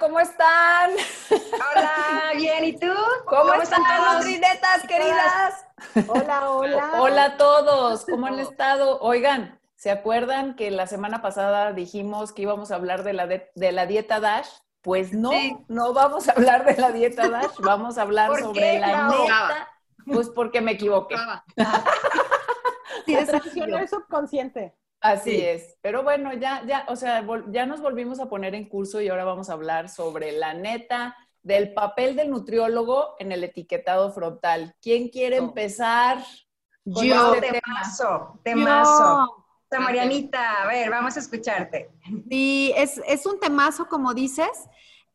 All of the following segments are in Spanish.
¿cómo están? Hola, bien, ¿y tú? ¿Cómo, están las nutrinetas queridas? Hola, hola. Hola a todos, ¿cómo han estado? Oigan, ¿se acuerdan que la semana pasada dijimos que íbamos a hablar de la, de, la dieta DASH? Pues no, no vamos a hablar de la dieta DASH, vamos a hablar sobre la neta. Pues porque me equivoqué. Sí, es subconsciente. Así es, pero bueno, ya, ya, o sea, ya nos volvimos a poner en curso y ahora vamos a hablar sobre la neta del papel del nutriólogo en el etiquetado frontal. ¿Quién quiere empezar? Yo, este temazo, temazo. Marianita, a ver, vamos a escucharte. Sí, es, es un temazo, como dices.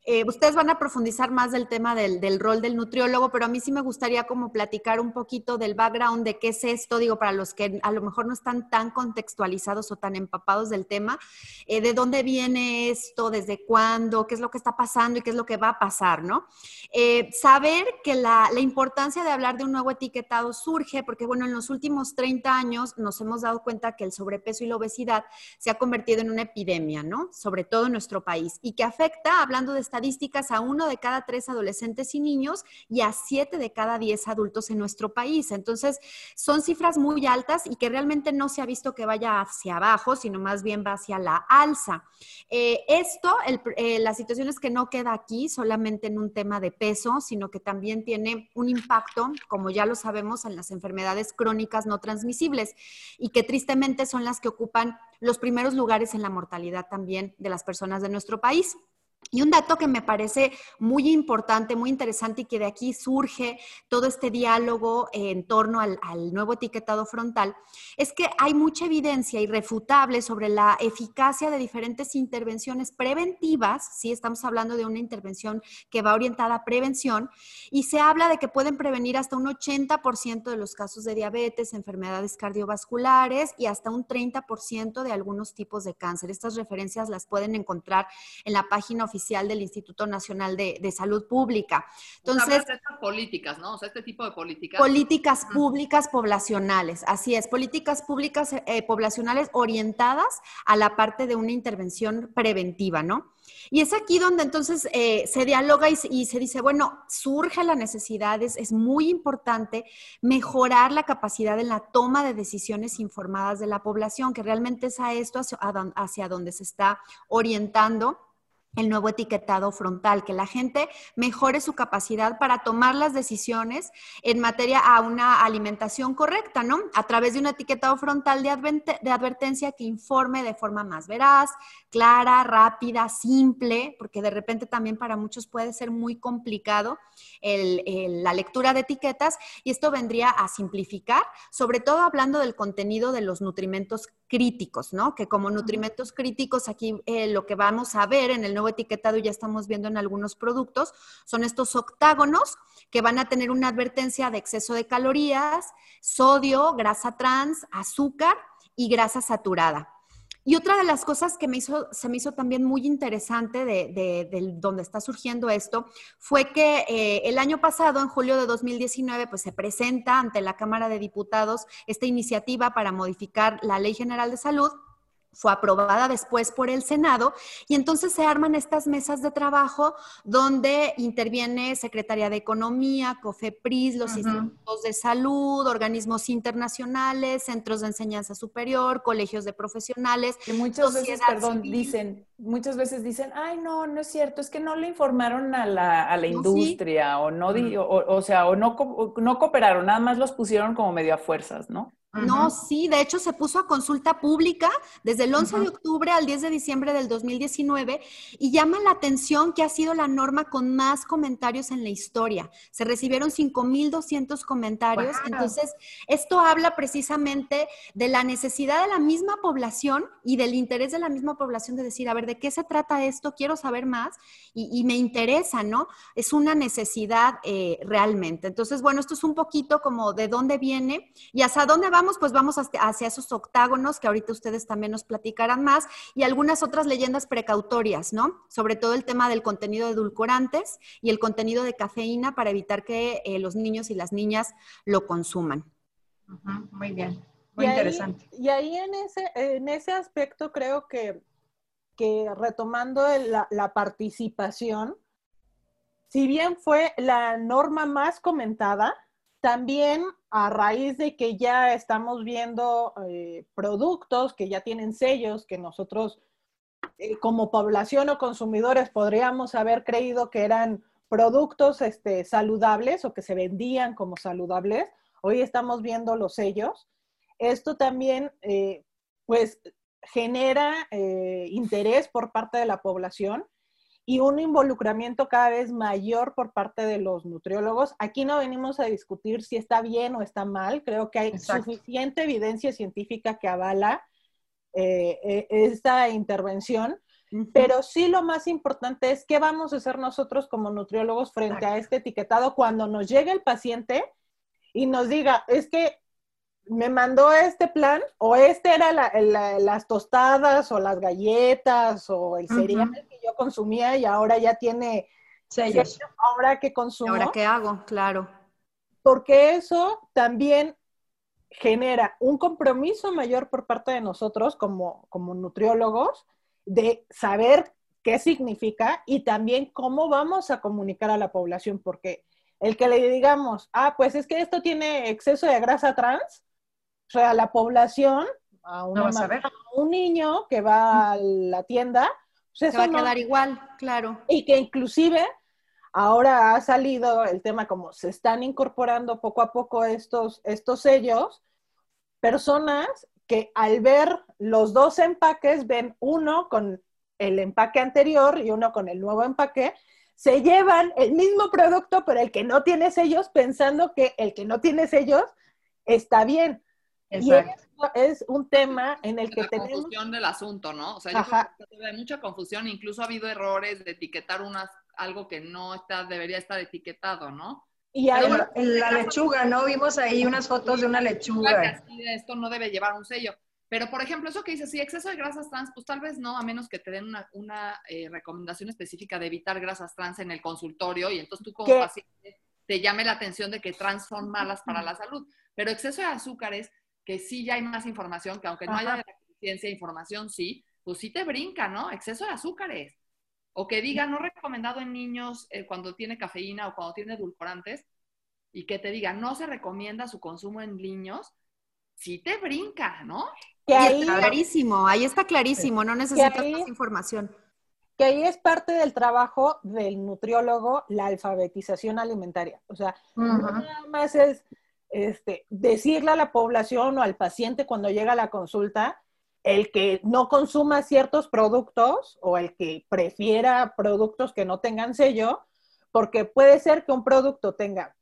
Eh, ustedes van a profundizar más del tema del, rol del nutriólogo, pero a mí sí me gustaría como platicar un poquito del background de qué es esto, digo, para los que a lo mejor no están tan contextualizados o tan empapados del tema, eh, de dónde viene esto, desde cuándo, qué es lo que está pasando y qué es lo que va a pasar, ¿no? Eh, saber que la, la, importancia de hablar de un nuevo etiquetado surge porque, bueno, en los últimos 30 años nos hemos dado cuenta que el sobrepeso y la obesidad se ha convertido en una epidemia, ¿no? Sobre todo en nuestro país y que afecta, hablando de esta estadísticas a uno de cada tres adolescentes y niños y a siete de cada diez adultos en nuestro país. Entonces, son cifras muy altas y que realmente no se ha visto que vaya hacia abajo, sino más bien va hacia la alza. Eh, esto, eh, la situación es que no queda aquí solamente en un tema de peso, sino que también tiene un impacto, como ya lo sabemos, en las enfermedades crónicas no transmisibles y que tristemente son las que ocupan los primeros lugares en la mortalidad también de las personas de nuestro país. Y un dato que me parece muy importante, muy interesante y que de aquí surge todo este diálogo en torno al, nuevo etiquetado frontal, es que hay mucha evidencia irrefutable sobre la eficacia de diferentes intervenciones preventivas, si estamos hablando de una intervención que va orientada a prevención, y se habla de que pueden prevenir hasta un 80% de los casos de diabetes, enfermedades cardiovasculares y hasta un 30% de algunos tipos de cáncer. Estas referencias las pueden encontrar en la página oficial oficial del Instituto Nacional de, Salud Pública. Entonces, estas políticas, ¿no? O sea, este tipo de políticas. Políticas públicas poblacionales, así es, políticas públicas eh, poblacionales orientadas a la parte de una intervención preventiva, ¿no? Y es aquí donde entonces eh, se dialoga y, se dice, bueno, surge la necesidad, es, muy importante mejorar la capacidad en la toma de decisiones informadas de la población, que realmente es a esto hacia donde se está orientando el nuevo etiquetado frontal, que la gente mejore su capacidad para tomar las decisiones en materia a una alimentación correcta, ¿no? A través de un etiquetado frontal de, advertencia que informe de forma más veraz, clara, rápida, simple, porque de repente también para muchos puede ser muy complicado la lectura de etiquetas y esto vendría a simplificar, sobre todo hablando del contenido de los nutrimentos críticos, ¿no? Que como nutrimentos críticos aquí eh, lo que vamos a ver en el nuevo etiquetado ya estamos viendo en algunos productos, son estos octágonos que van a tener una advertencia de exceso de calorías, sodio, grasa trans, azúcar y grasa saturada. Y otra de las cosas que me hizo, se me hizo también muy interesante de, donde está surgiendo esto fue que eh, el año pasado, en julio de 2019, pues se presenta ante la Cámara de Diputados esta iniciativa para modificar la Ley General de Salud fue aprobada después por el Senado y entonces se arman estas mesas de trabajo donde interviene Secretaría de Economía, COFEPRIS, los institutos de salud, organismos internacionales, centros de enseñanza superior, colegios de profesionales. Que muchas veces, perdón, dicen, muchas veces dicen, ay, no, no es cierto, es que no le informaron a la, a la industria o no, o, o, sea, o no, no cooperaron, nada más los pusieron como medio a fuerzas, ¿no? No, sí, de hecho se puso a consulta pública desde el 11 de octubre al 10 de diciembre del 2019 y llama la atención que ha sido la norma con más comentarios en la historia. Se recibieron 5.200 comentarios, entonces esto habla precisamente de la necesidad de la misma población y del interés de la misma población de decir, a ver, ¿de qué se trata esto? Quiero saber más y, me interesa, ¿no? Es una necesidad eh, realmente. Entonces, bueno, esto es un poquito como de dónde viene y hasta dónde vamos pues vamos hacia esos octágonos que ahorita ustedes también nos platicarán más y algunas otras leyendas precautorias, ¿no? Sobre todo el tema del contenido de edulcorantes y el contenido de cafeína para evitar que eh, los niños y las niñas lo consuman. muy bien, muy interesante. y ahí en ese, en ese aspecto creo que que retomando la, la participación, si bien fue la norma más comentada, también a raíz de que ya estamos viendo eh, productos que ya tienen sellos que nosotros eh, como población o consumidores podríamos haber creído que eran productos este, saludables o que se vendían como saludables, hoy estamos viendo los sellos. Esto también, eh, pues, genera interés por parte de la población y un involucramiento cada vez mayor por parte de los nutriólogos. Aquí no venimos a discutir si está bien o está mal, creo que hay suficiente evidencia científica que avala eh, eh, esta intervención, pero sí lo más importante es qué vamos a hacer nosotros como nutriólogos frente a este etiquetado cuando nos llegue el paciente y nos diga, es que me mandó este plan, o este era las tostadas, o las galletas, o el cereal yo consumía y ahora ya tiene sellos. Ahora que consumo. Ahora qué hago, claro. Porque eso también genera un compromiso mayor por parte de nosotros como, como nutriólogos de saber qué significa y también cómo vamos a comunicar a la población, porque el que le digamos, ah, pues es que esto tiene exceso de grasa trans, o sea, la población, a, una un niño que va a la tienda, se va a quedar igual, claro. Y que inclusive ahora ha salido el tema como se están incorporando poco a poco estos, estos sellos, personas que al ver los dos empaques ven uno con el empaque anterior y uno con el nuevo empaque, se llevan el mismo producto, pero el que no tiene sellos, pensando que el que no tiene sellos está bien. Y es un tema en el que la tenemos... confusión del asunto, ¿no? O sea, yo creo que hay mucha confusión, incluso ha habido errores de etiquetar unas, algo que no está, debería estar etiquetado, ¿no? Y hay... la lechuga, ¿no? Vimos ahí unas fotos de una lechuga. esto no debe llevar un sello. Pero, por ejemplo, eso que dices, sí, exceso de grasas trans, pues tal vez no, a menos que te den una, una eh, recomendación específica de evitar grasas trans en el consultorio y entonces tú como paciente te llame la atención de que trans son malas para la salud. Pero exceso de azúcares que sí ya hay más información, que aunque no haya ciencia información, sí, pues sí te brinca, ¿no? Exceso de azúcares. O que diga no recomendado en niños eh, cuando tiene cafeína o cuando tiene edulcorantes, y que te diga no se recomienda su consumo en niños, sí te brinca, ¿no? Que ahí, está clarísimo, ahí está clarísimo, no necesitas más información. Que ahí es parte del trabajo del nutriólogo, la alfabetización alimentaria. O sea, no nada más es este, decirle a la población o al paciente cuando llega a la consulta, el que no consuma ciertos productos o el que prefiera productos que no tengan sello, porque puede ser que un producto tenga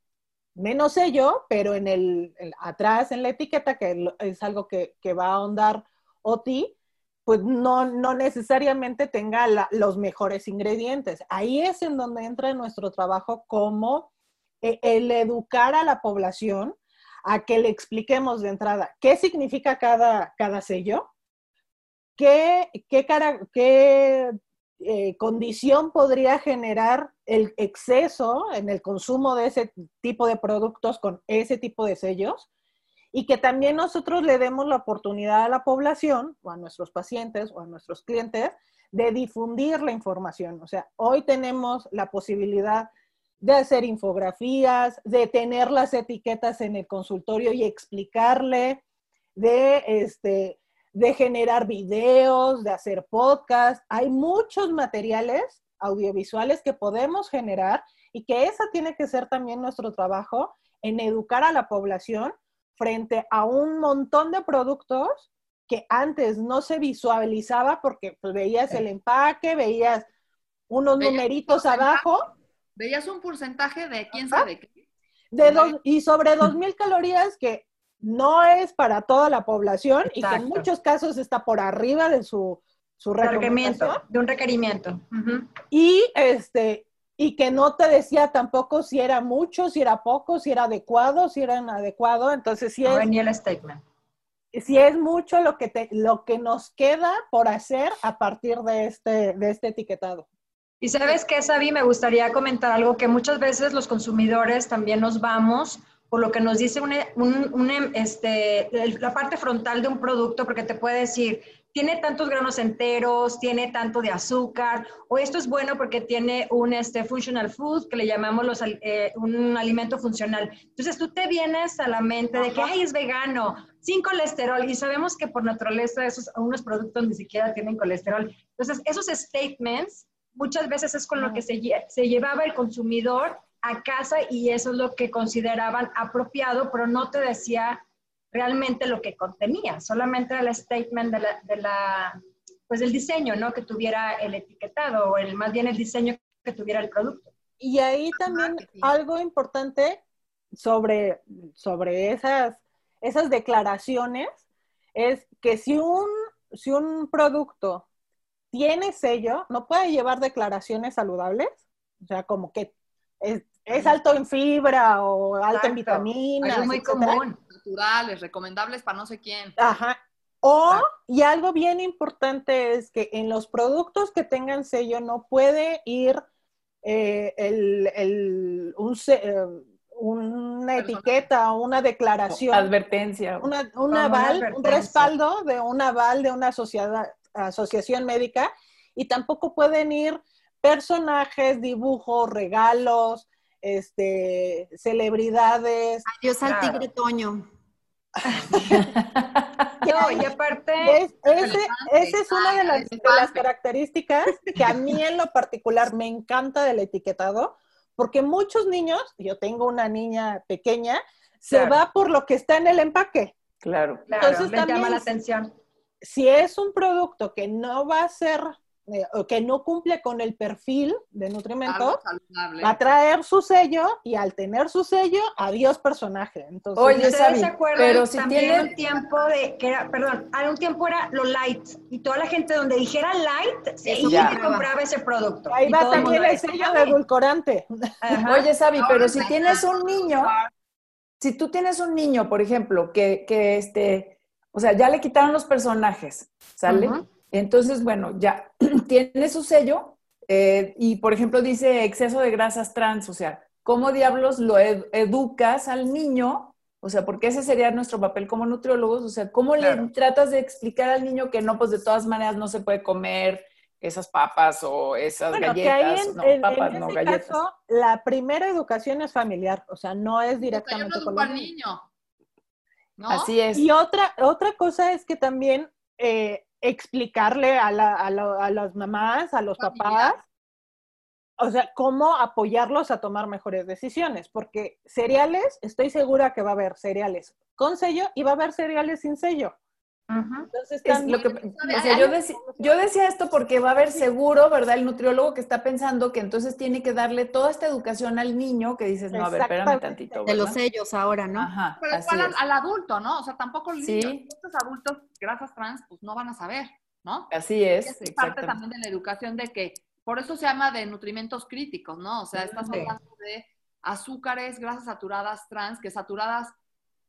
menos sello, pero en el, atrás en la etiqueta, que es algo que, va a ahondar OTI, pues no, no necesariamente tenga los mejores ingredientes. Ahí es en donde entra nuestro trabajo como eh, el educar a la población a que le expliquemos de entrada qué significa cada, cada sello, qué, qué, qué eh, condición podría generar el exceso en el consumo de ese tipo de productos con ese tipo de sellos y que también nosotros le demos la oportunidad a la población o a nuestros pacientes o a nuestros clientes de difundir la información. O sea, hoy tenemos la posibilidad de hacer infografías, de tener las etiquetas en el consultorio y explicarle, de, este, de generar videos, de hacer podcast. Hay muchos materiales audiovisuales que podemos generar y que esa tiene que ser también nuestro trabajo en educar a la población frente a un montón de productos que antes no se visualizaba porque pues, veías el empaque, veías unos numeritos abajo veías un porcentaje de quién sabe qué. De dos, y sobre 2.000 calorías que no es para toda la población y que en muchos casos está por arriba de su, su requerimiento, de un requerimiento. Y este y que no te decía tampoco si era mucho, si era poco, si era adecuado, si era inadecuado, entonces si es el statement. Si es mucho lo que te, lo que nos queda por hacer a partir de este de este etiquetado. Y sabes qué, Sabi, me gustaría comentar algo que muchas veces los consumidores también nos vamos por lo que nos dice un, un, este, la parte frontal de un producto, porque te puede decir, tiene tantos granos enteros, tiene tanto de azúcar, o esto es bueno porque tiene un este, functional food, que le llamamos los, eh, un alimento funcional. Entonces tú te vienes a la mente de que, ay, es vegano, sin colesterol, y sabemos que por naturaleza esos, unos productos ni siquiera tienen colesterol. Entonces, esos statements muchas veces es con lo que se, se llevaba el consumidor a casa y eso es lo que consideraban apropiado, pero no te decía realmente lo que contenía, solamente el statement de la, de la, pues el diseño, ¿no? Que tuviera el etiquetado o el, más bien el diseño que tuviera el producto. Y ahí también algo importante sobre, sobre esas, esas declaraciones es que si un, si un producto tiene sello, no puede llevar declaraciones saludables, o sea, como que es, es alto en fibra o alto en vitaminas. Es muy común. Naturales, recomendables para no sé quién. Ajá. O, y algo bien importante es que en los productos que tengan sello no puede ir eh, el, el, un, eh, una etiqueta o una declaración. Advertencia. Una, un aval, un respaldo de un aval de una sociedad, asociación médica y tampoco pueden ir personajes, dibujos, regalos, este, celebridades. Adiós al tigre Toño. y aparte... Es, esa es una de las, de las, características que a mí en lo particular me encanta del etiquetado, porque muchos niños, yo tengo una niña pequeña, se va por lo que está en el empaque. Claro, claro, Entonces, me llama la atención. Si es un producto que no va a ser eh, que no cumple con el perfil de nutrimento, va a traer su sello y al tener su sello, adiós personaje. Entonces, Oye, se acuerdan? Pero si tiene un tiempo de que era, perdón, un tiempo era lo light y toda la gente donde dijera light, se compraba ese producto. Ahí va también el sello de edulcorante. Oye, Sabi, pero si tienes un niño, si tú tienes un niño, por ejemplo, que, que este, o sea, ya le quitaron los personajes, ¿sale? Entonces, bueno, ya tiene su sello eh, y, por ejemplo, dice exceso de grasas trans, o sea, ¿cómo diablos lo educas al niño? O sea, porque ese sería nuestro papel como nutriólogos, o sea, ¿cómo le tratas de explicar al niño que no, pues de todas maneras no se puede comer esas papas o esas galletas, no, papas, no galletas. Caso, la primera educación es familiar, o sea, no es directamente con el niño. ¿No? Así es. Y otra, otra cosa es que también eh, explicarle a, la, a, a, las mamás, a los papás, o sea, cómo apoyarlos a tomar mejores decisiones, porque cereales, estoy segura que va a haber cereales con sello y va a haber cereales sin sello. Entonces, lo que, o sea, yo, yo, decía esto porque va a haber seguro, ¿verdad? El nutriólogo que está pensando que entonces tiene que darle toda esta educación al niño que dices, no, a ver, espérame tantito. De los sellos ahora, ¿no? Ajá, Pero igual al, adulto, ¿no? O sea, tampoco los estos adultos, grasas trans, pues no van a saber, ¿no? Así es. Es parte también de la educación de que, por eso se llama de nutrimentos críticos, ¿no? O sea, estás hablando de azúcares, grasas saturadas trans, que saturadas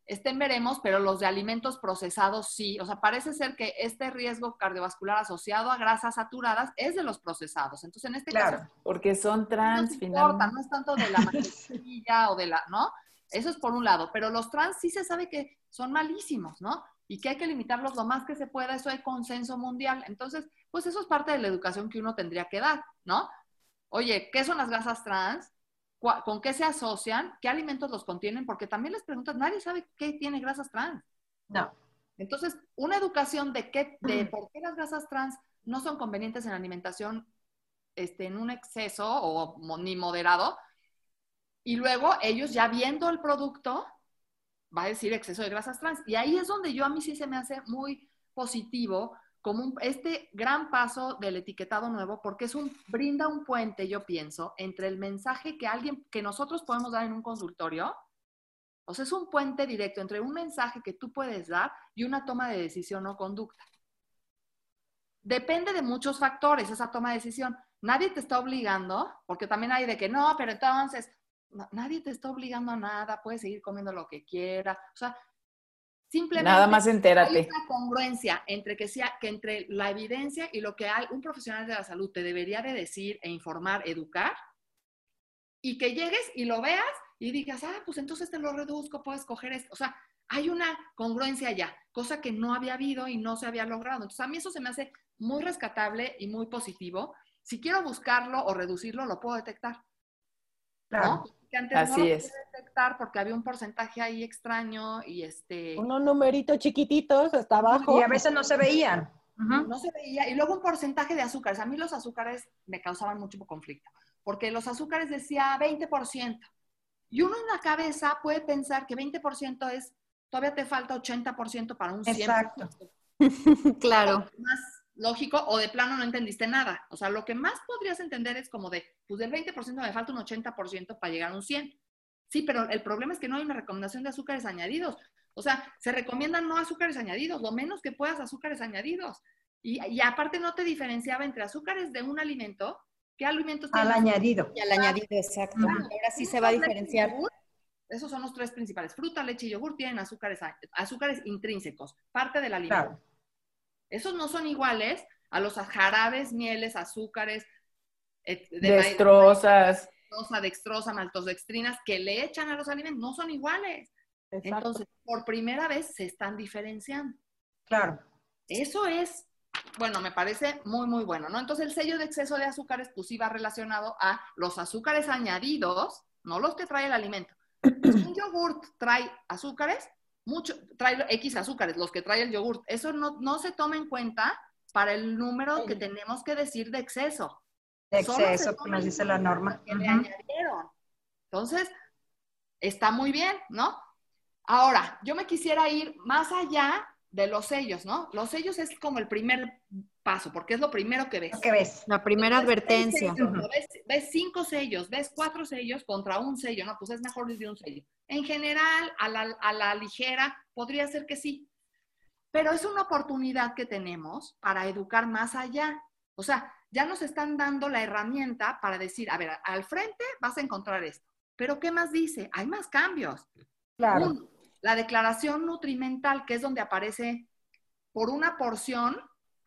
estén veremos, pero los de alimentos procesados sí. O sea, parece ser que este riesgo cardiovascular asociado a grasas saturadas es de los procesados. Entonces, en este caso... Porque son trans, no importa, no es tanto de la mantequilla o de la, ¿no? Eso es por un lado, pero los trans sí se sabe que son malísimos, ¿no? Y que hay que limitarlos lo más que se pueda, eso hay consenso mundial. Entonces, pues eso es parte de la educación que uno tendría que dar, ¿no? Oye, ¿qué son las grasas trans? Con qué se asocian, qué alimentos los contienen, porque también les preguntas, nadie sabe qué tiene grasas trans. No. Entonces, una educación de, qué, de por qué las grasas trans no son convenientes en la alimentación este, en un exceso o ni moderado, y luego ellos ya viendo el producto, va a decir exceso de grasas trans. Y ahí es donde yo a mí sí se me hace muy positivo como este gran paso del etiquetado nuevo, porque es un, brinda un puente, yo pienso, entre el mensaje que alguien, que nosotros podemos dar en un consultorio, o sea, es un puente directo entre un mensaje que tú puedes dar y una toma de decisión o conducta. Depende de muchos factores esa toma de decisión. Nadie te está obligando, porque también hay de que no, pero entonces, nadie te está obligando a nada, puedes seguir comiendo lo que quiera. O sea, Simplemente Nada más entérate. hay una congruencia entre que sea que entre la evidencia y lo que hay, un profesional de la salud te debería de decir e informar, educar, y que llegues y lo veas y digas, ah, pues entonces te lo reduzco, puedes coger esto. O sea, hay una congruencia ya, cosa que no había habido y no se había logrado. Entonces, a mí eso se me hace muy rescatable y muy positivo. Si quiero buscarlo o reducirlo, lo puedo detectar. Claro. Antes Así no lo es. detectar porque había un porcentaje ahí extraño y este... Unos numeritos chiquititos hasta abajo. Y a veces no se veían. No se veía. Y luego un porcentaje de azúcares. A mí los azúcares me causaban mucho conflicto, porque los azúcares decía 20%. Y uno en la cabeza puede pensar que 20% es, todavía te falta 80% para un 100%. Exacto. claro. Más lógico, o de plano no entendiste nada. O sea, lo que más podrías entender es como de, pues del 20% me falta un 80% para llegar a un 100. Sí, pero el problema es que no hay una recomendación de azúcares añadidos. O sea, se recomiendan no azúcares añadidos, lo menos que puedas azúcares añadidos. Y, aparte no te diferenciaba entre azúcares de un alimento, ¿qué alimentos Al añadido. Y al añadido, exacto. Ahora sí se va a diferenciar. esos son los tres principales. Fruta, leche y yogur tienen azúcares, azúcares intrínsecos, parte del alimento. Esos no son iguales a los jarabes, mieles, azúcares, de destrozas. Dextrosa, dextrosa, maltodextrinas que le echan a los alimentos, no son iguales. Entonces, por primera vez se están diferenciando. Claro. Eso es, bueno, me parece muy, muy bueno, ¿no? Entonces, el sello de exceso de azúcares, pues sí va relacionado a los azúcares añadidos, no los que trae el alimento. un yogurt trae azúcares, mucho, trae X azúcares, los que trae el yogurt. Eso no, no se toma en cuenta para el número que tenemos que decir de exceso. De exceso, como dice la norma. Que le añadieron. Entonces, está muy bien, ¿no? Ahora, yo me quisiera ir más allá de los sellos, ¿no? Los sellos es como el primer paso, porque es lo primero que ves. ¿Qué ves? La primera advertencia. ves, cinco sellos, ves cuatro sellos contra un sello, ¿no? Pues es mejor de un sello. En general, a la, a la ligera, podría ser que sí. Pero es una oportunidad que tenemos para educar más allá. O sea, ya nos están dando la herramienta para decir, a ver, al frente vas a encontrar esto. Pero ¿qué más dice? Hay más cambios. Claro. La declaración nutrimental, que es donde aparece por una porción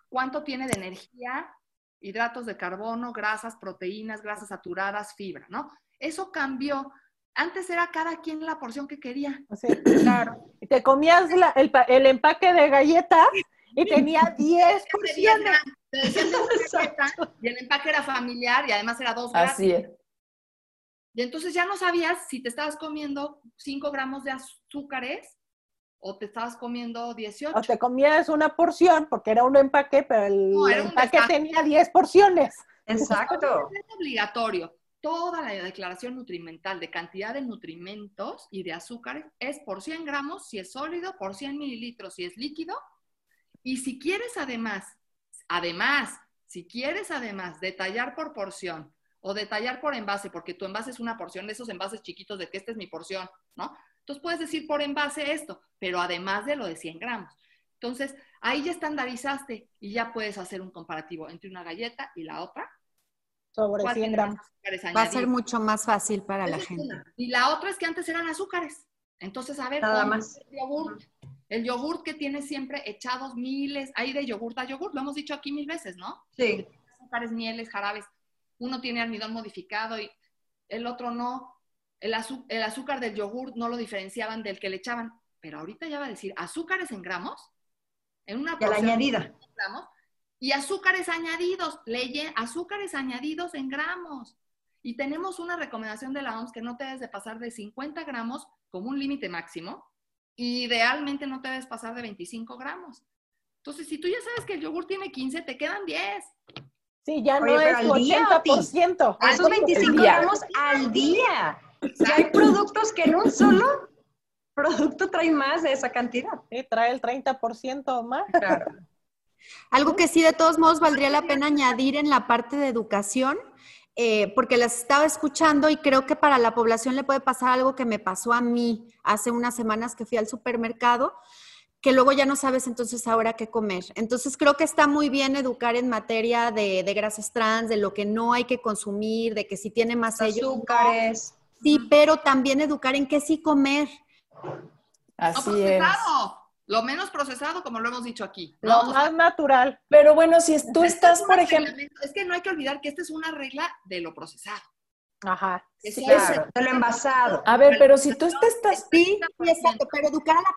cuánto tiene de energía, hidratos de carbono, grasas, proteínas, grasas saturadas, fibra, ¿no? Eso cambió. Antes era cada quien la porción que quería. Sí, claro. Te comías el, empaque de galletas y tenía 10 porciones. Te decían de y el empaque era familiar y además era dos gramos. Así es. Y entonces ya no sabías si te estabas comiendo 5 gramos de azúcares o te estabas comiendo 18. O te comías una porción, porque era un empaque, pero el empaque tenía 10 porciones. Exacto. Es obligatorio. Toda la declaración nutrimental de cantidad de nutrimentos y de azúcares es por 100 gramos si es sólido, por 100 mililitros si es líquido. Y si quieres además, además, si quieres además detallar por porción o detallar por envase, porque tu envase es una porción de esos envases chiquitos de que esta es mi porción, ¿no? Entonces puedes decir por envase esto, pero además de lo de 100 gramos. Entonces, ahí ya estandarizaste y ya puedes hacer un comparativo entre una galleta y la otra. Sobre 100 gramos. Va a ser mucho más fácil para la gente. Y la otra es que antes eran azúcares. Entonces, a ver, Nada más. El, yogurt, el yogurt que tiene siempre echados miles, hay de yogurt a yogurt, lo hemos dicho aquí mil veces, ¿no? Sí. Azúcares, mieles, jarabes uno tiene almidón modificado y el otro no. El, azúcar del yogur no lo diferenciaban del que le echaban. Pero ahorita ya va a decir azúcares en gramos, en una porción añadida. gramos, y azúcares añadidos, leye azúcares añadidos en gramos. Y tenemos una recomendación de la OMS que no te debes de pasar de 50 gramos como un límite máximo. Idealmente no te debes pasar de 25 gramos. Entonces, si tú ya sabes que el yogur tiene 15, te quedan 10. Sí, ya no es 80%. Esos 25 gramos al día. Ya hay productos que en un solo producto trae más de esa cantidad. Sí, trae el 30% más. Claro. Algo que sí de todos modos valdría la pena añadir en la parte de educación, eh, porque las estaba escuchando y creo que para la población le puede pasar algo que me pasó a mí hace unas semanas que fui al supermercado que luego ya no sabes entonces ahora qué comer. Entonces creo que está muy bien educar en materia de, grasas trans, de lo que no hay que consumir, de que si tiene más sellos. Azúcares. Sí, pero también educar en qué sí comer. Así es. Lo menos procesado, como lo hemos dicho aquí. Lo más natural. Pero bueno, si tú estás, por ejemplo... Es que no hay que olvidar que esta es una regla de lo procesado. Ajá. Sí, claro, de lo envasado. A ver, pero si tú estás... Sí, exacto, pero educar a la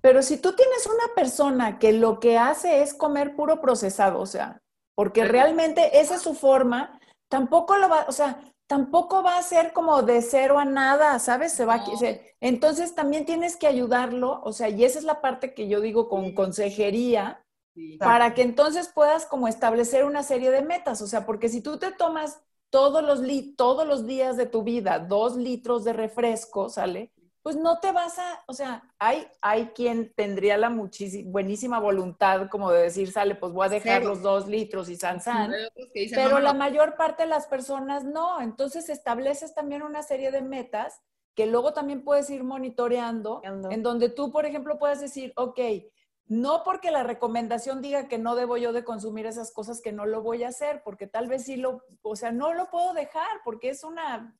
pero si tú tienes una persona que lo que hace es comer puro procesado, o sea, porque realmente esa es su forma, tampoco lo va, o sea, tampoco va a ser como de cero a nada, ¿sabes? Se va, entonces también tienes que ayudarlo, o sea, y esa es la parte que yo digo con consejería, para que entonces puedas como establecer una serie de metas, o sea, porque si tú te tomas todos los, todos los días de tu vida dos litros de refresco, ¿sale? Pues no te vas a, o sea, hay, hay quien tendría la buenísima voluntad como de decir, sale, pues voy a dejar los dos litros y san, san pero la mayor parte de las personas no. Entonces estableces también una serie de metas que luego también puedes ir monitoreando, en donde tú, por ejemplo, puedes decir, ok, no porque la recomendación diga que no debo yo de consumir esas cosas que no lo voy a hacer, porque tal vez sí lo, o sea, no lo puedo dejar porque es una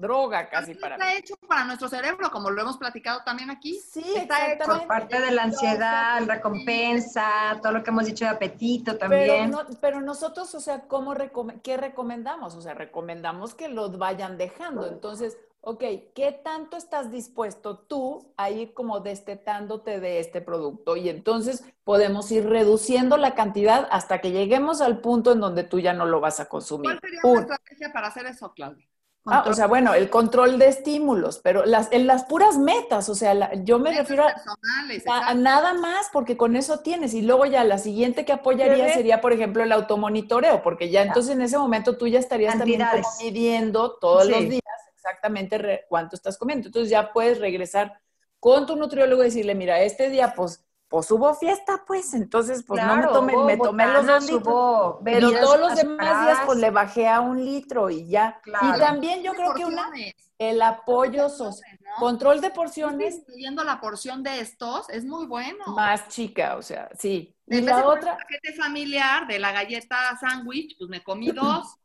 droga casi para Está hecho para nuestro cerebro, como lo hemos platicado también aquí. Sí, está hecho por parte de la ansiedad, recompensa, todo lo que hemos dicho de apetito también. Pero, pero nosotros, o sea, ¿cómo ¿qué recomendamos? O sea, recomendamos que los vayan dejando. Entonces, ok, ¿qué tanto estás dispuesto tú a ir como destetándote de este producto? Y entonces podemos ir reduciendo la cantidad hasta que lleguemos al punto en donde tú ya no lo vas a consumir. ¿Cuál sería una estrategia para hacer eso, Claudia? Ah, o sea, bueno, el control de estímulos, pero las, en las puras metas, o sea, yo me refiero a, nada más porque con eso tienes. Y luego ya la siguiente que apoyaría sería, por ejemplo, el automonitoreo, porque ya entonces en ese momento tú ya estarías también midiendo todos los días exactamente cuánto estás comiendo. Entonces ya puedes regresar con tu nutriólogo y decirle, mira, este día pues pues hubo fiesta, pues, entonces, pues no me tomé, me tomé los dos litros, pero todos los demás días, pues le bajé a un litro y ya. Y también yo creo que una, el apoyo social, control de porciones. Viendo la porción de estos, es muy bueno. Más chica, o sea, sí. Y la otra. El paquete familiar de la galleta sándwich, pues me comí dos.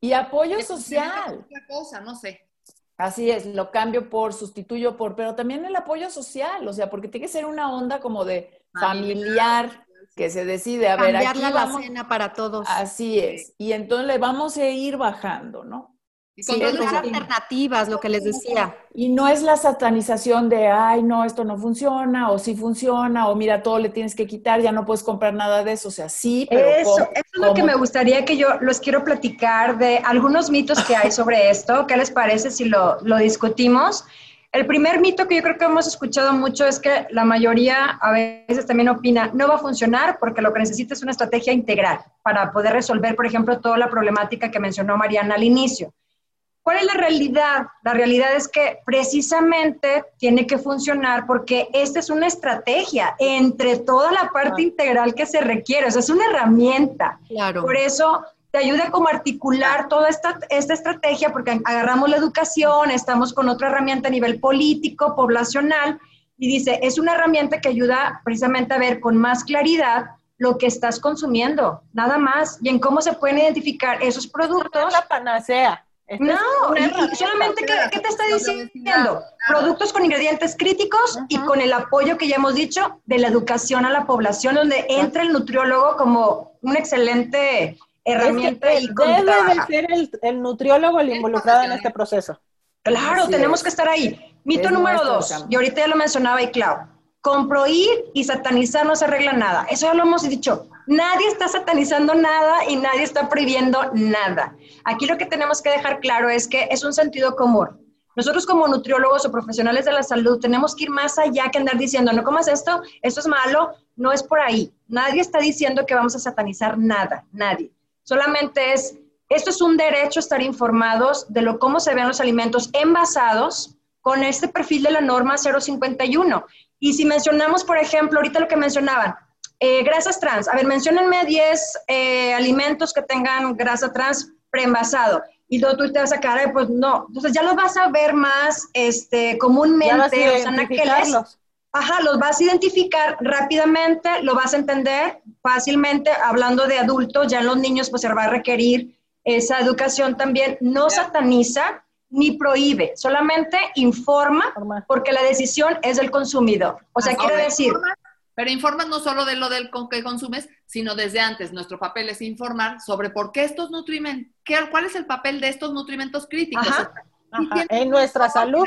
Y apoyo social. Otra cosa, no sé. Así es, lo cambio por, sustituyo por, pero también el apoyo social, o sea, porque tiene que ser una onda como de familiar, que se decide, a ver, aquí la cena para todos. Así es, y entonces le vamos a ir bajando, ¿no? Sí, alternativas, lo que les decía. Y no es la satanización de, ay, no, esto no funciona, o sí funciona, o mira, todo le tienes que quitar, ya no puedes comprar nada de eso. O sea, sí, pero. Eso, eso es lo que me gustaría que yo los quiero platicar de algunos mitos que hay sobre esto. ¿Qué les parece si lo, lo discutimos? El primer mito que yo creo que hemos escuchado mucho es que la mayoría a veces también opina, no va a funcionar porque lo que necesita es una estrategia integral para poder resolver, por ejemplo, toda la problemática que mencionó Mariana al inicio. ¿Cuál es la realidad? La realidad es que precisamente tiene que funcionar porque esta es una estrategia entre toda la parte integral que se requiere, o sea, es una herramienta. Claro. Por eso te ayuda como a articular toda esta, esta estrategia porque agarramos la educación, estamos con otra herramienta a nivel político, poblacional, y dice, es una herramienta que ayuda precisamente a ver con más claridad lo que estás consumiendo, nada más, y en cómo se pueden identificar esos productos. la panacea no, solamente, ¿qué, te está diciendo? Productos con ingredientes críticos y con el apoyo que ya hemos dicho de la educación a la población, donde entra el nutriólogo como una excelente herramienta. y debe de ser el, nutriólogo el involucrado en este proceso. Claro, tenemos que estar ahí. Mito número dos, y ahorita ya lo mencionaba y Clau, comproir y satanizar no se arregla nada. Eso ya lo hemos dicho. Nadie está satanizando nada y nadie está prohibiendo nada. Aquí lo que tenemos que dejar claro es que es un sentido común. Nosotros como nutriólogos o profesionales de la salud tenemos que ir más allá que andar diciendo, no comas esto, esto es malo, no es por ahí. Nadie está diciendo que vamos a satanizar nada, nadie. Solamente es, esto es un derecho estar informados de lo cómo se ven los alimentos envasados con este perfil de la norma 051. Y si mencionamos, por ejemplo, ahorita lo que mencionaban, eh, grasas trans. A ver, menciónenme 10 eh, alimentos que tengan grasa trans preenvasado. Y luego tú te vas a quedar, pues no. Entonces ya los vas a ver más este, comúnmente, o Ajá, los vas a identificar rápidamente, lo vas a entender fácilmente. Hablando de adultos, ya en los niños pues se va a requerir esa educación también. No sataniza ni prohíbe, solamente informa porque la decisión es del consumidor. O sea, quiere decir Pero informas no solo de lo del que consumes, sino desde antes. Nuestro papel es informar sobre por qué estos nutrimentos, cuál es el papel de estos nutrimentos críticos. En nuestra salud.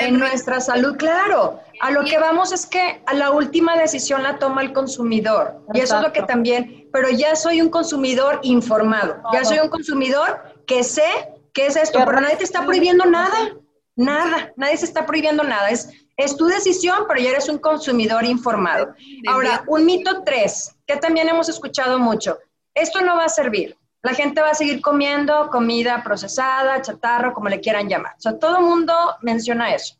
En nuestra salud, claro. A lo que vamos es que a la última decisión la toma el consumidor. Y eso es lo que también, pero ya soy un consumidor informado. Ya soy un consumidor que sé qué es esto, pero nadie te está prohibiendo nada. Nada, nadie se está prohibiendo nada. Es, es tu decisión, pero ya eres un consumidor informado. Ahora, un mito tres, que también hemos escuchado mucho. Esto no va a servir. La gente va a seguir comiendo comida procesada, chatarra, como le quieran llamar. O sea, todo el mundo menciona eso.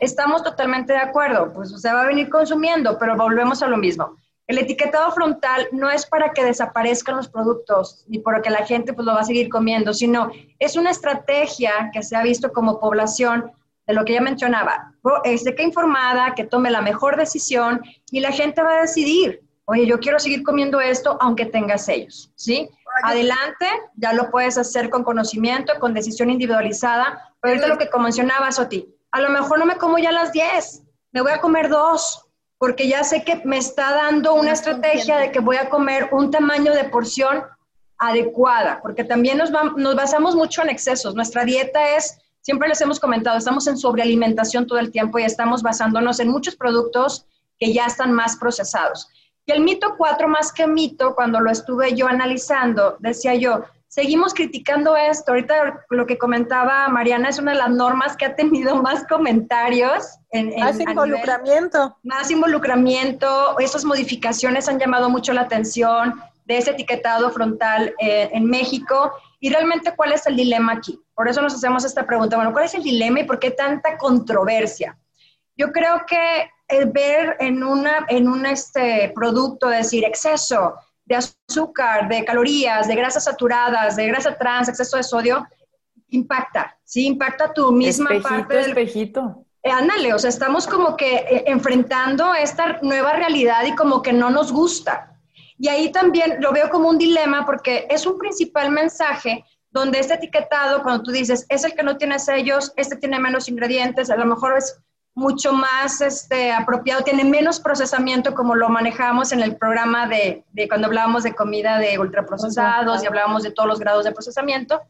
Estamos totalmente de acuerdo, pues se va a venir consumiendo, pero volvemos a lo mismo. El etiquetado frontal no es para que desaparezcan los productos ni para que la gente pues lo va a seguir comiendo, sino es una estrategia que se ha visto como población de lo que ya mencionaba, es de que informada, que tome la mejor decisión y la gente va a decidir, oye, yo quiero seguir comiendo esto aunque tenga sellos, ¿sí? adelante, ya lo puedes hacer con conocimiento, con decisión individualizada. Pero ahorita lo que mencionaba Soti, a lo mejor no me como ya las 10, me voy a comer dos, porque ya sé que me está dando una estrategia de que voy a comer un tamaño de porción adecuada, porque también nos, nos basamos mucho en excesos. Nuestra dieta es, siempre les hemos comentado, estamos en sobrealimentación todo el tiempo y estamos basándonos en muchos productos que ya están más procesados. Y el mito 4, más que mito, cuando lo estuve yo analizando, decía yo, seguimos criticando esto. Ahorita lo que comentaba Mariana es una de las normas que ha tenido más comentarios. En, más involucramiento. más involucramiento. Esas modificaciones han llamado mucho la atención de ese etiquetado frontal eh, en México. Y realmente, ¿cuál es el dilema aquí? Por eso nos hacemos esta pregunta. Bueno, ¿cuál es el dilema y por qué tanta controversia? Yo creo que el ver en, una, en un este producto, decir, exceso de azúcar, de calorías, de grasas saturadas, de grasa trans, exceso de sodio, impacta, ¿sí? Impacta tu misma parte del... Espejito. Eh, ándale, o sea, estamos como que eh, enfrentando esta nueva realidad y como que no nos gusta. Y ahí también lo veo como un dilema porque es un principal mensaje donde este etiquetado, cuando tú dices, es el que no tiene sellos, este tiene menos ingredientes, a lo mejor es mucho más este, apropiado, tiene menos procesamiento como lo manejamos en el programa de, de cuando hablábamos de comida de ultraprocesados y hablábamos de todos los grados de procesamiento.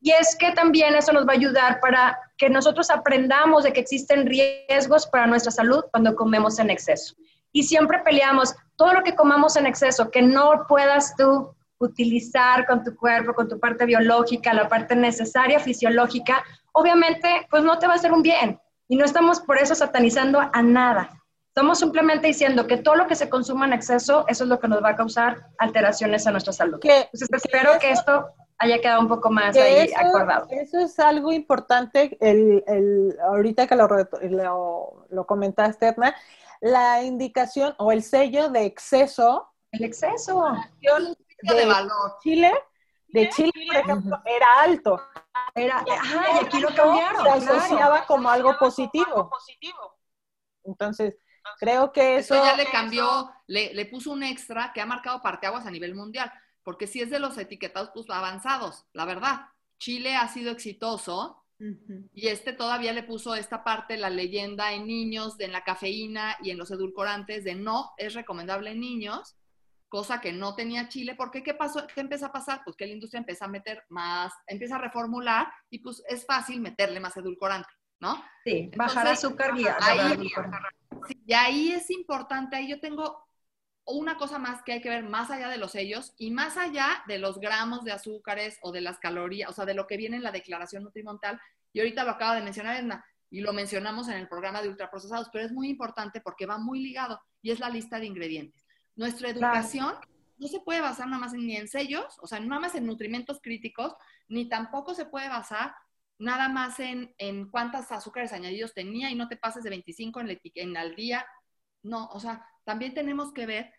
Y es que también eso nos va a ayudar para que nosotros aprendamos de que existen riesgos para nuestra salud cuando comemos en exceso. Y siempre peleamos todo lo que comamos en exceso, que no puedas tú utilizar con tu cuerpo, con tu parte biológica, la parte necesaria fisiológica, obviamente pues no te va a hacer un bien. Y no estamos por eso satanizando a nada. Estamos simplemente diciendo que todo lo que se consuma en exceso, eso es lo que nos va a causar alteraciones a nuestra salud. Entonces, espero que esto haya quedado un poco más ahí acordado. Eso es algo importante, el, el, ahorita que lo, lo, lo comentaste, Edna, la indicación o el sello de exceso. El exceso. De, de valor. Chile, de Chile, por ejemplo, era alto. Era, ajá, y aquí lo cambiaron. Se asociaba como algo positivo. Entonces, creo que eso... ya le cambió, le, le, puso un extra que ha marcado parteaguas a nivel mundial, porque si es de los etiquetados pues, avanzados, la verdad. Chile ha sido exitoso y este todavía le puso esta parte, la leyenda en niños, de en la cafeína y en los edulcorantes, de no es recomendable en niños, cosa que no tenía Chile, porque ¿qué pasó? ¿Qué empieza a pasar? Pues que la industria empieza a meter más, empieza a reformular y pues es fácil meterle más edulcorante, ¿no? Sí, bajar azúcar y ahí, y ahí es importante, ahí yo tengo una cosa más que hay que ver más allá de los sellos y más allá de los gramos de azúcares o de las calorías, o sea, de lo que viene en la declaración nutrimental. Y ahorita lo acaba de mencionar Edna, y lo mencionamos en el programa de ultraprocesados, pero es muy importante porque va muy ligado y es la lista de ingredientes. Nuestra educación no se puede basar nada más ni en sellos, o sea, nada más en nutrimentos críticos, ni tampoco se puede basar nada más en, en cuántas azúcares añadidos tenía y no te pases de 25 en, en al día. No, o sea, también tenemos que ver,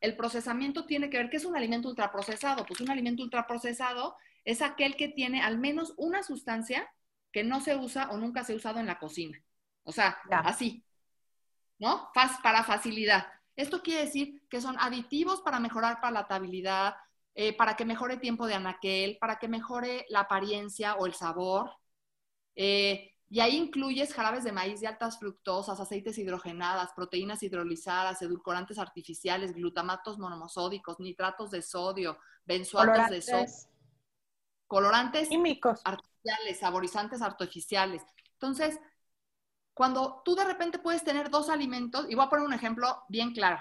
el procesamiento tiene que ver, ¿qué es un alimento ultraprocesado? Pues un alimento ultraprocesado es aquel que tiene al menos una sustancia que no se usa o nunca se ha usado en la cocina. O sea, así, ¿no? para facilidad. Esto quiere decir que son aditivos para mejorar palatabilidad, eh, para que mejore tiempo de anaquel, para que mejore la apariencia o el sabor. Eh, Y ahí incluyes jarabes de maíz de altas fructosas, aceites hidrogenadas, proteínas hidrolizadas, edulcorantes artificiales, glutamatos monomosódicos, nitratos de sodio, benzoatos de sodio, colorantes Químicos. artificiales, saborizantes artificiales. Entonces, cuando tú de repente puedes tener dos alimentos, y voy a poner un ejemplo bien claro,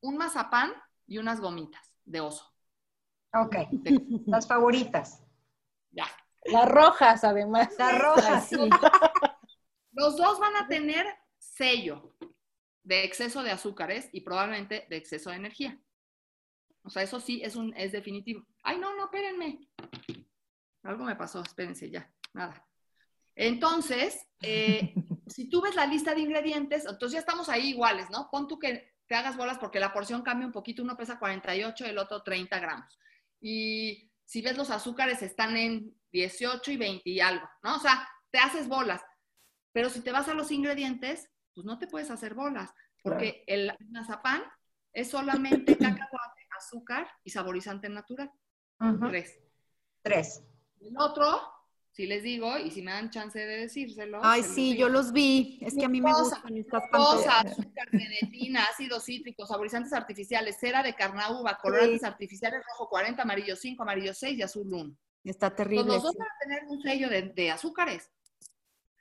un mazapán y unas gomitas de oso. Ok, las favoritas. Ya. Las rojas, además. Las rojas, sí. Los dos van a tener sello de exceso de azúcares y probablemente de exceso de energía. O sea, eso sí es, un, es definitivo. Ay, no, no, espérenme. Algo me pasó, espérense ya, nada. Entonces, eh, si tú ves la lista de ingredientes, entonces ya estamos ahí iguales, ¿no? Pon tú que te hagas bolas porque la porción cambia un poquito, uno pesa 48, el otro 30 gramos. Y si ves los azúcares están en 18 y 20 y algo, ¿no? O sea, te haces bolas. Pero si te vas a los ingredientes, pues no te puedes hacer bolas, porque el mazapán es solamente cacahuate, azúcar y saborizante natural. Tres. Tres. El otro, si les digo, y si me dan chance de decírselo. Ay, los sí, yo los vi. Es que a mí me gustan estas pantallas. azúcar, medetina, ácido cítrico, saborizantes artificiales, cera de carnauba, colorantes artificiales rojo 40, amarillo 5, amarillo 6 y azul 1. Está Pues terrible. los dos van a tener un sello de, de azúcares.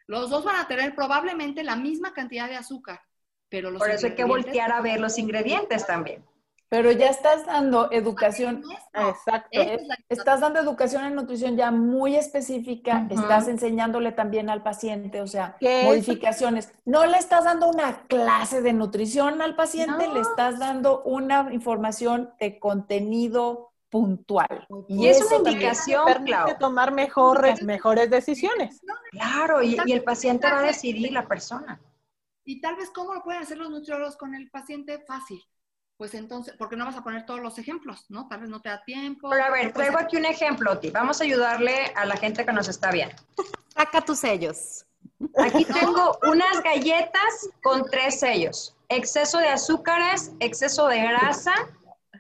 Los dos van a tener probablemente la misma cantidad de azúcar, pero los Por eso hay que voltear a ver los ingredientes también. Pero ya estás dando educación, Exacto. Es la- estás dando educación en nutrición ya muy específica, estás enseñándole también al paciente, o sea, modificaciones. No le estás dando una clase de nutrición al paciente, No. le estás dando una información de contenido puntual. Y es una indicación, Clau. tomar mejores, mejores decisiones. Claro, y, y el paciente va a decidir, la persona. Y tal vez, ¿cómo lo pueden hacer los nutriólogos con el paciente? Fácil. Pues entonces, porque no vas a poner todos los ejemplos, ¿no? Tal vez no te da tiempo. Pero a ver, traigo aquí un ejemplo, Oti. Vamos a ayudarle a la gente que nos está viendo. Saca tus sellos. Aquí tengo unas galletas con tres sellos. Exceso de azúcares, exceso de grasa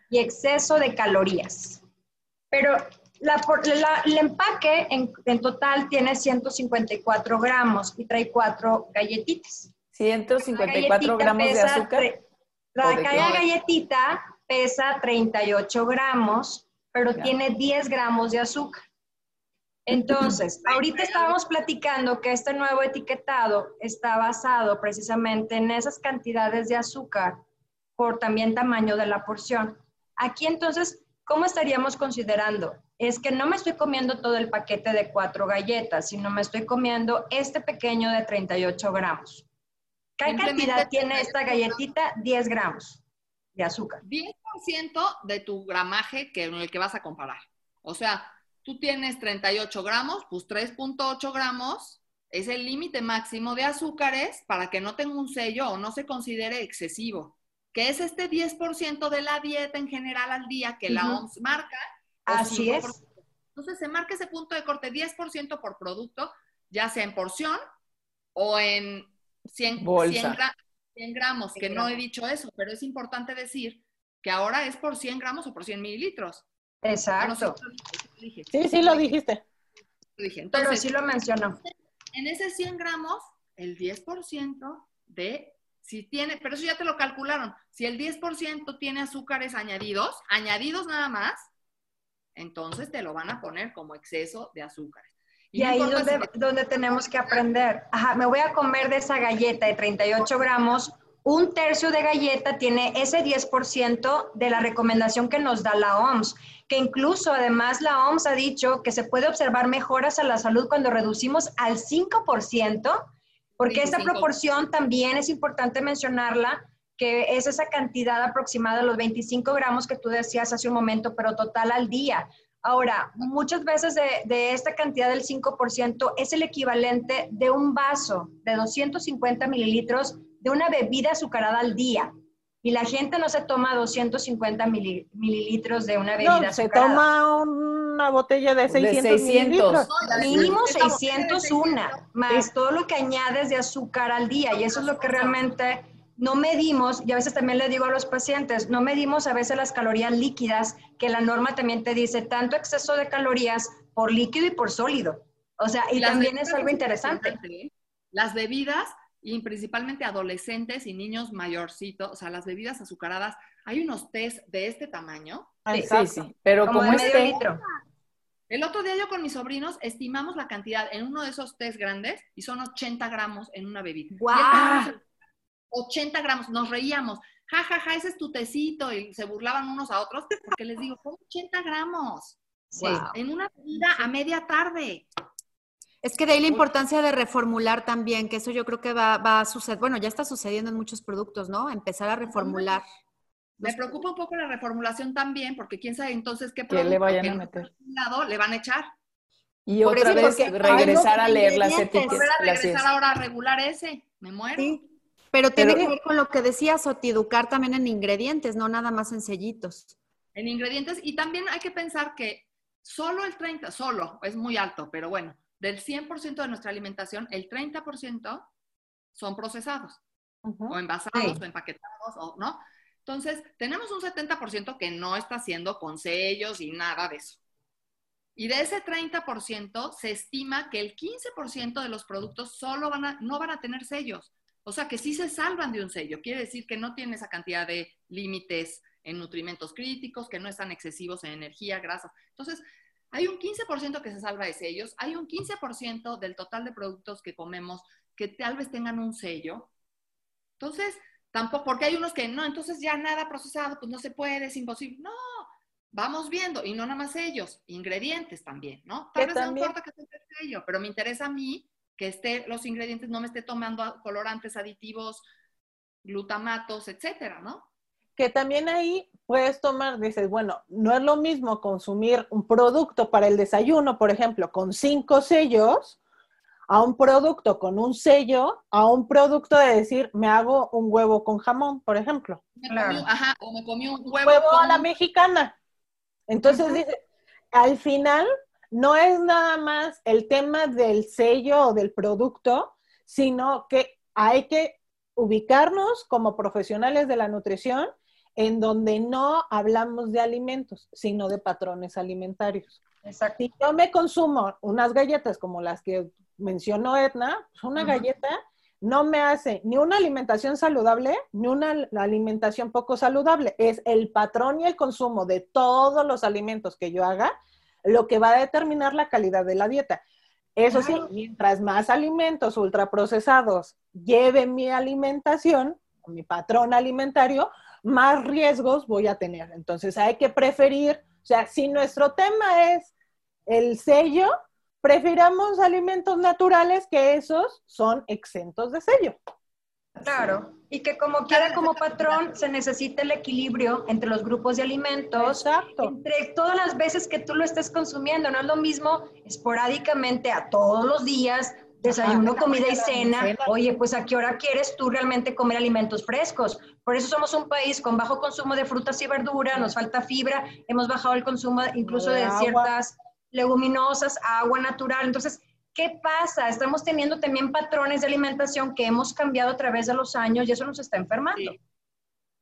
y exceso de calorías. Pero la el empaque en, en total tiene 154 gramos y trae cuatro galletitas. 154 Galletita gramos de azúcar. tre- La ¿O de cada galletita pesa 38 gramos, pero Ya. tiene 10 gramos de azúcar. Entonces, ahorita estábamos platicando que este nuevo etiquetado está basado precisamente en esas cantidades de azúcar por también tamaño de la porción. Aquí entonces, ¿cómo estaríamos considerando? Es que no me estoy comiendo todo el paquete de cuatro galletas, sino me estoy comiendo este pequeño de 38 gramos. ¿Qué cantidad tiene esta 38 galletita? 10 gramos de azúcar. 10% de tu gramaje que, en el que vas a comparar. O sea, tú tienes 38 gramos, pues 3.8 gramos es el límite máximo de azúcares para que no tenga un sello o no se considere excesivo, que es este 10% de la dieta en general al día que la Ujú. OMS marca. Así 5%. es. Entonces se marca ese punto de corte 10% por producto, ya sea en porción o en 100, Bolsa. 100 gra- 100 gramos, que 100 no he gramos. dicho eso, pero es importante decir que ahora es por 100 gramos o por 100 mililitros. Exacto. dije. Sí, sí, lo dijiste. Lo dije. Pero Entonces, sí lo mencionó. en ese 100 gramos, el 10% de, si tiene, pero eso ya te lo calcularon, si el 10% tiene azúcares añadidos, añadidos nada más, entonces te lo van a poner como exceso de azúcares. Y no ahí importa donde, si te- donde tenemos que aprender. Ajá, me voy a comer de esa galleta de 38 gramos. Un tercio de galleta tiene ese 10% de la recomendación que nos da la OMS, que incluso además la OMS ha dicho que se puede observar mejoras a la salud cuando reducimos al 5%, porque esta 25. proporción también es importante mencionarla, que es esa cantidad aproximada de los 25 gramos que tú decías hace un momento, pero total al día. Ahora, muchas veces de, de esta cantidad del 5% es el equivalente de un vaso de 250 mililitros de una bebida azucarada al día. Y la gente no se toma 250 mili- mililitros de una bebida No, se azucarada. toma una botella de De 600, 600. mililitros. Mínimo Estamos- 601, más todo lo que añades de azúcar al día. Y eso es lo que realmente no medimos, y a veces también le digo a los pacientes, no medimos a veces las calorías líquidas, que la norma también te dice tanto exceso de calorías por líquido y por sólido. O sea, y, también es algo interesante. ¿eh? Las bebidas, y principalmente adolescentes y niños mayorcitos, o sea, las bebidas azucaradas, hay unos test de este tamaño. sí, sí, pero como, este... Litro. El otro día yo con mis sobrinos estimamos la cantidad en uno de esos test grandes y son 80 gramos en una bebida. ¡Guau! 80 gramos, nos reíamos. Ja, ja, ja, ese es tu tecito. Y se burlaban unos a otros porque les digo, son 80 gramos. Sí. En una bebida a media tarde. Es que de ahí la importancia de reformular también, que eso yo creo que va, va a suceder, bueno, ya está sucediendo en muchos productos, ¿no? Empezar a reformular. Me preocupa un poco la reformulación también, porque quién sabe entonces qué producto le vayan a meter. Lado, le van a echar. Y otra vez regresar a leer las etiquetas. Volver a regresar ahora a regular ese, me muero. Sí. Pero tiene que ver con lo que decías, Otiducar también en ingredientes, no nada más en sellitos. En ingredientes, y también hay que pensar que solo el 30, solo, es muy alto, pero bueno, del 100% de nuestra alimentación, el 30% son procesados, o envasados, o empaquetados, o no. Entonces, tenemos un 70% que no está haciendo con sellos y nada de eso. Y de ese 30%, se estima que el 15% de los productos solo van a, no van a tener sellos. O sea, que sí se salvan de un sello. Quiere decir que no tiene esa cantidad de límites en nutrimentos críticos, que no están excesivos en energía, grasa. Entonces, hay un 15% que se salva de sellos, hay un 15% del total de productos que comemos que tal vez tengan un sello. Entonces, tampoco, porque hay unos que no, entonces ya nada procesado, pues no se puede, es imposible. No, vamos viendo, y no nada más ellos, ingredientes también, ¿no? Tal vez no importa que sea sello, pero me interesa a mí que esté los ingredientes, no me esté tomando colorantes, aditivos, glutamatos, etcétera, ¿no? Que también ahí puedes tomar, dices, bueno, no es lo mismo consumir un producto para el desayuno, por ejemplo, con cinco sellos, a un producto con un sello, a un producto de decir, me hago un huevo con jamón, por ejemplo. claro. ajá, o me comí un huevo, huevo a la mexicana. Entonces dice, al final no es nada más el tema del sello o del producto, sino que hay que ubicarnos como profesionales de la nutrición en donde no hablamos de alimentos, sino de patrones alimentarios. Exacto. Si yo me consumo unas galletas como las que mencionó Edna, pues una galleta no me hace ni una alimentación saludable ni una alimentación poco saludable. Es el patrón y el consumo de todos los alimentos que yo haga lo que va a determinar la calidad de la dieta. Eso sí, mientras más alimentos ultraprocesados lleve mi alimentación, mi patrón alimentario, más riesgos voy a tener. Entonces hay que preferir, o sea, si nuestro tema es el sello, prefiramos alimentos naturales que esos son exentos de sello. Claro, y que como quiera como patrón se necesita el equilibrio entre los grupos de alimentos, entre todas las veces que tú lo estés consumiendo, no es lo mismo esporádicamente a todos los días, desayuno, comida y cena. Oye, pues a qué hora quieres tú realmente comer alimentos frescos. Por eso somos un país con bajo consumo de frutas y verduras, nos falta fibra, hemos bajado el consumo incluso de, ciertas leguminosas, agua natural. Entonces, ¿Qué pasa? Estamos teniendo también patrones de alimentación que hemos cambiado a través de los años y eso nos está enfermando.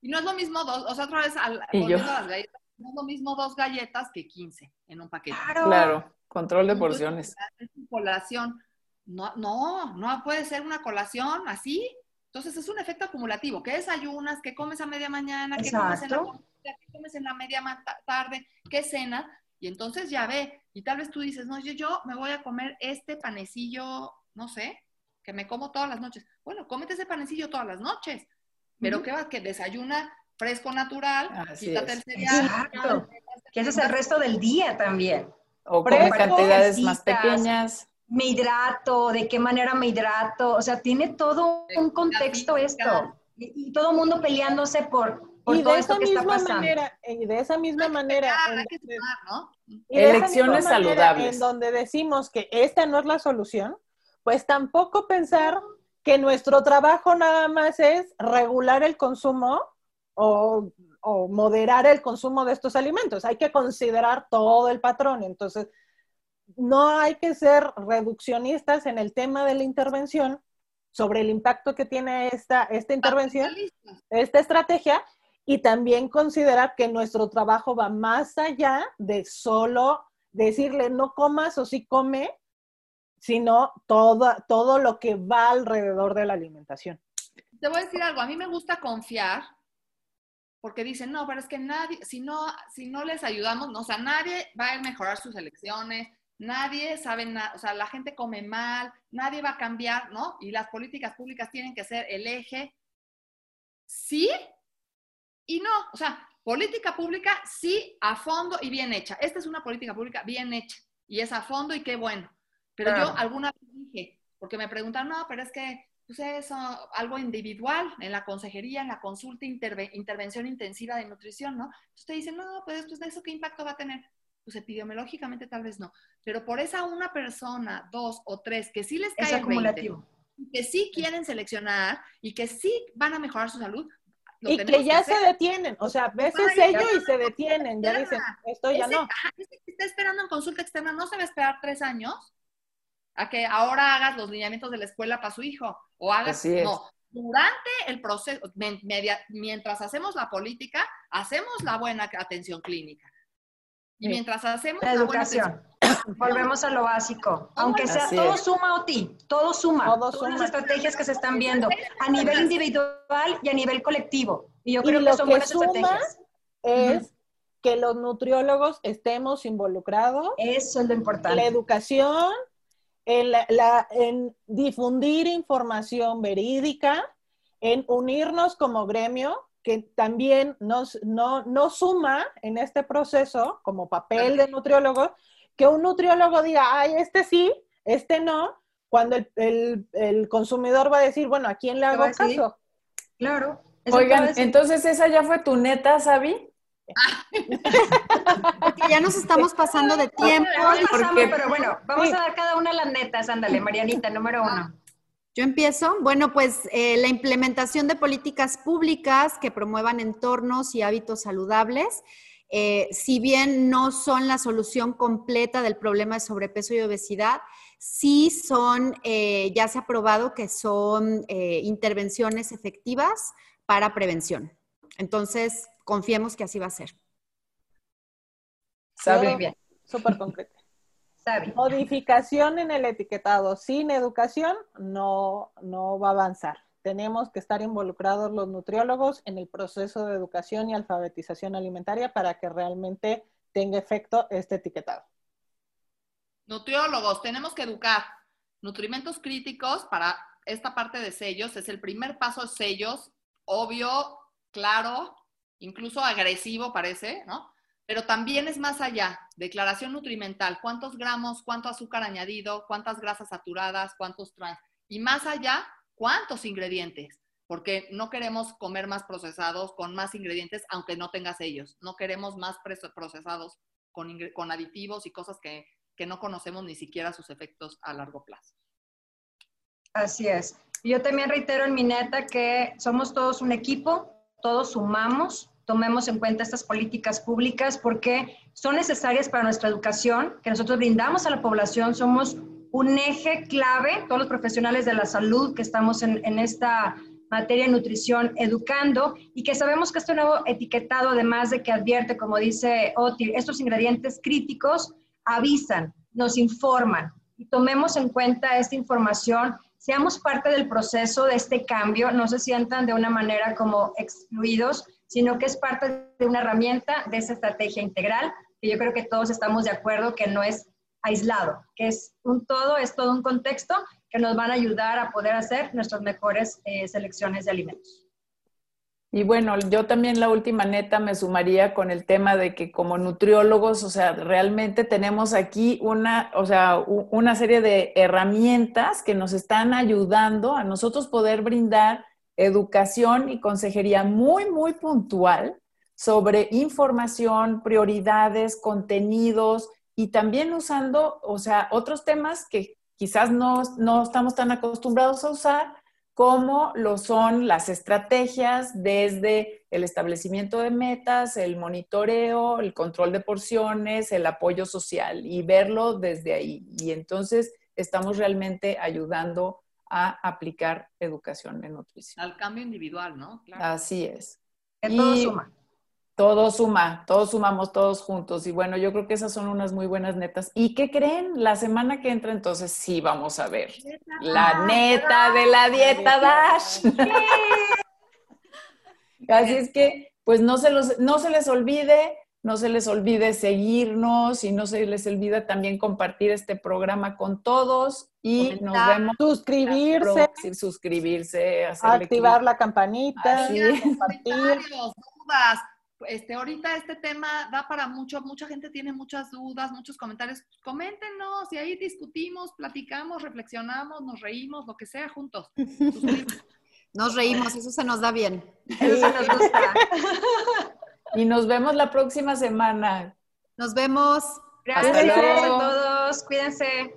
Y no es lo mismo dos, o sea, otra vez, al, las galletas, no es lo mismo dos galletas que 15 en un paquete. Claro, control de porciones. Es colación. No, no, no puede ser una colación así. Entonces es un efecto acumulativo. ¿Qué desayunas? ¿Qué comes a media mañana? ¿Qué comes en la, ¿qué comes en la media tarde? ¿Qué cenas? Y entonces ya ve, y tal vez tú dices, no, yo, yo me voy a comer este panecillo, no sé, que me como todas las noches. Bueno, cómete ese panecillo todas las noches, pero ¿qué va? Que desayuna fresco natural, quítate el cereal. Exacto. Que ese es el resto del día también. O con cantidades más pequeñas. Me hidrato, de qué manera me hidrato. O sea, tiene todo un contexto esto. Y, y todo el mundo peleándose por, y de esa misma manera, y de esa misma manera, elecciones saludables. En donde decimos que esta no es la solución, pues tampoco pensar que nuestro trabajo nada más es regular el consumo o, o moderar el consumo de estos alimentos. Hay que considerar todo el patrón. Entonces, no hay que ser reduccionistas en el tema de la intervención sobre el impacto que tiene esta, esta intervención, esta estrategia, y también considerar que nuestro trabajo va más allá de solo decirle no comas o sí come, sino todo, todo lo que va alrededor de la alimentación. Te voy a decir algo, a mí me gusta confiar porque dicen, no, pero es que nadie, si no, si no les ayudamos, no, o sea, nadie va a mejorar sus elecciones, nadie sabe nada, o sea, la gente come mal, nadie va a cambiar, ¿no? Y las políticas públicas tienen que ser el eje. Sí y no, o sea, política pública sí a fondo y bien hecha. Esta es una política pública bien hecha y es a fondo y qué bueno. Pero yo alguna vez dije, porque me preguntaron, no, pero es que pues eso, algo individual en la consejería, en la consulta, intervención intensiva de nutrición, ¿no? Te dicen, no, pues, pues eso qué impacto va a tener pues epidemiológicamente tal vez no, pero por esa una persona, dos o tres que sí les cae acumulativo. que sí quieren seleccionar y que sí van a mejorar su salud. Y que ya se detienen, o sea, a veces ellos y se detienen, ya dicen, esto ya no. ese que está esperando en consulta externa no se va a esperar tres años a que ahora hagas los lineamientos de la escuela para su hijo o hagas, no, durante el proceso, mientras hacemos la política, hacemos la buena atención clínica. Y mientras hacemos la educación, volvemos a lo básico. Aunque sea todo suma o ti, todo suma. Todas las estrategias que se están viendo a nivel individual y a nivel colectivo. Y yo creo que son buenas estrategias. Es que los nutriólogos estemos involucrados. Eso es lo importante. La educación, en, la, en difundir información verídica, en unirnos como gremio que también nos, no, no suma en este proceso como papel de nutriólogo, que un nutriólogo diga, ay, este sí, este no, cuando el, el, consumidor va a decir, bueno, ¿a quién le hago caso? Claro. Oigan, entonces esa ya fue tu neta, Sabi. ya nos estamos pasando de tiempo. pero bueno, vamos a dar cada una las netas. Ándale, Marianita, número uno. Yo empiezo. Bueno, pues eh, la implementación de políticas públicas que promuevan entornos y hábitos saludables. Eh, si bien no son la solución completa del problema de sobrepeso y obesidad, sí son, eh, ya se ha probado que son intervenciones efectivas para prevención. Entonces, confiemos que así va a ser. Sabe bien. Súper concreto. Modificación en el etiquetado sin educación no, no va a avanzar. Tenemos que estar involucrados los nutriólogos en el proceso de educación y alfabetización alimentaria para que realmente tenga efecto este etiquetado. Nutriólogos, tenemos que educar. Nutrimentos críticos para esta parte de sellos es el primer paso de sellos, obvio, claro, incluso agresivo parece, ¿no? Pero también es más allá. Declaración nutrimental. ¿Cuántos gramos, cuánto azúcar añadido, cuántas grasas saturadas, cuántos trans? Y más allá, ¿cuántos ingredientes? Porque no queremos comer más procesados con más ingredientes, aunque no tengas ellos. No queremos más procesados con, con aditivos y cosas que, que no conocemos ni siquiera sus efectos a largo plazo. Así es. Yo también reitero en mi neta que somos todos un equipo, todos sumamos, tomemos en cuenta estas políticas públicas porque son necesarias para nuestra educación, que nosotros brindamos a la población, somos un eje clave, todos los profesionales de la salud que estamos en, esta materia de nutrición educando y que sabemos que este nuevo etiquetado, además de que advierte, como dice Oti, estos ingredientes críticos, avisan, nos informan y tomemos en cuenta esta información, seamos parte del proceso de este cambio, no se sientan de una manera como excluidos, sino que es parte de una herramienta de esa estrategia integral, que yo creo que todos estamos de acuerdo que no es aislado, que es un todo, es todo un contexto que nos van a ayudar a poder hacer nuestras mejores eh, selecciones de alimentos. Y bueno, yo también la última neta me sumaría con el tema de que como nutriólogos, o sea, realmente tenemos aquí una, o sea, una serie de herramientas que nos están ayudando a nosotros poder brindar educación y consejería muy, muy puntual sobre información, prioridades, contenidos y también usando, o sea, otros temas que quizás no, no estamos tan acostumbrados a usar, como lo son las estrategias desde el establecimiento de metas, el monitoreo, el control de porciones, el apoyo social y verlo desde ahí. Y entonces estamos realmente ayudando a aplicar educación en nutrición. Al cambio individual, ¿no? Así es. todo suma. Todo suma, todos sumamos todos juntos. Y bueno, yo creo que esas son unas muy buenas netas. ¿Y qué creen? La semana que entra, entonces sí vamos a ver la neta de la dieta Dash. Así es que, pues no se, los, no se les olvide, no se les olvide seguirnos y no se les olvide también compartir este programa con todos y nos vemos. Suscribirse. suscribirse, activar la campanita, compartir. Dudas este, ahorita este tema da para mucho, mucha gente tiene muchas dudas, muchos comentarios. Coméntenos y ahí discutimos, platicamos, reflexionamos, nos reímos, lo que sea juntos. Nos reímos, eso se nos da bien. Eso nos gusta. Y nos vemos la próxima semana. Nos vemos. Gracias a todos. Cuídense.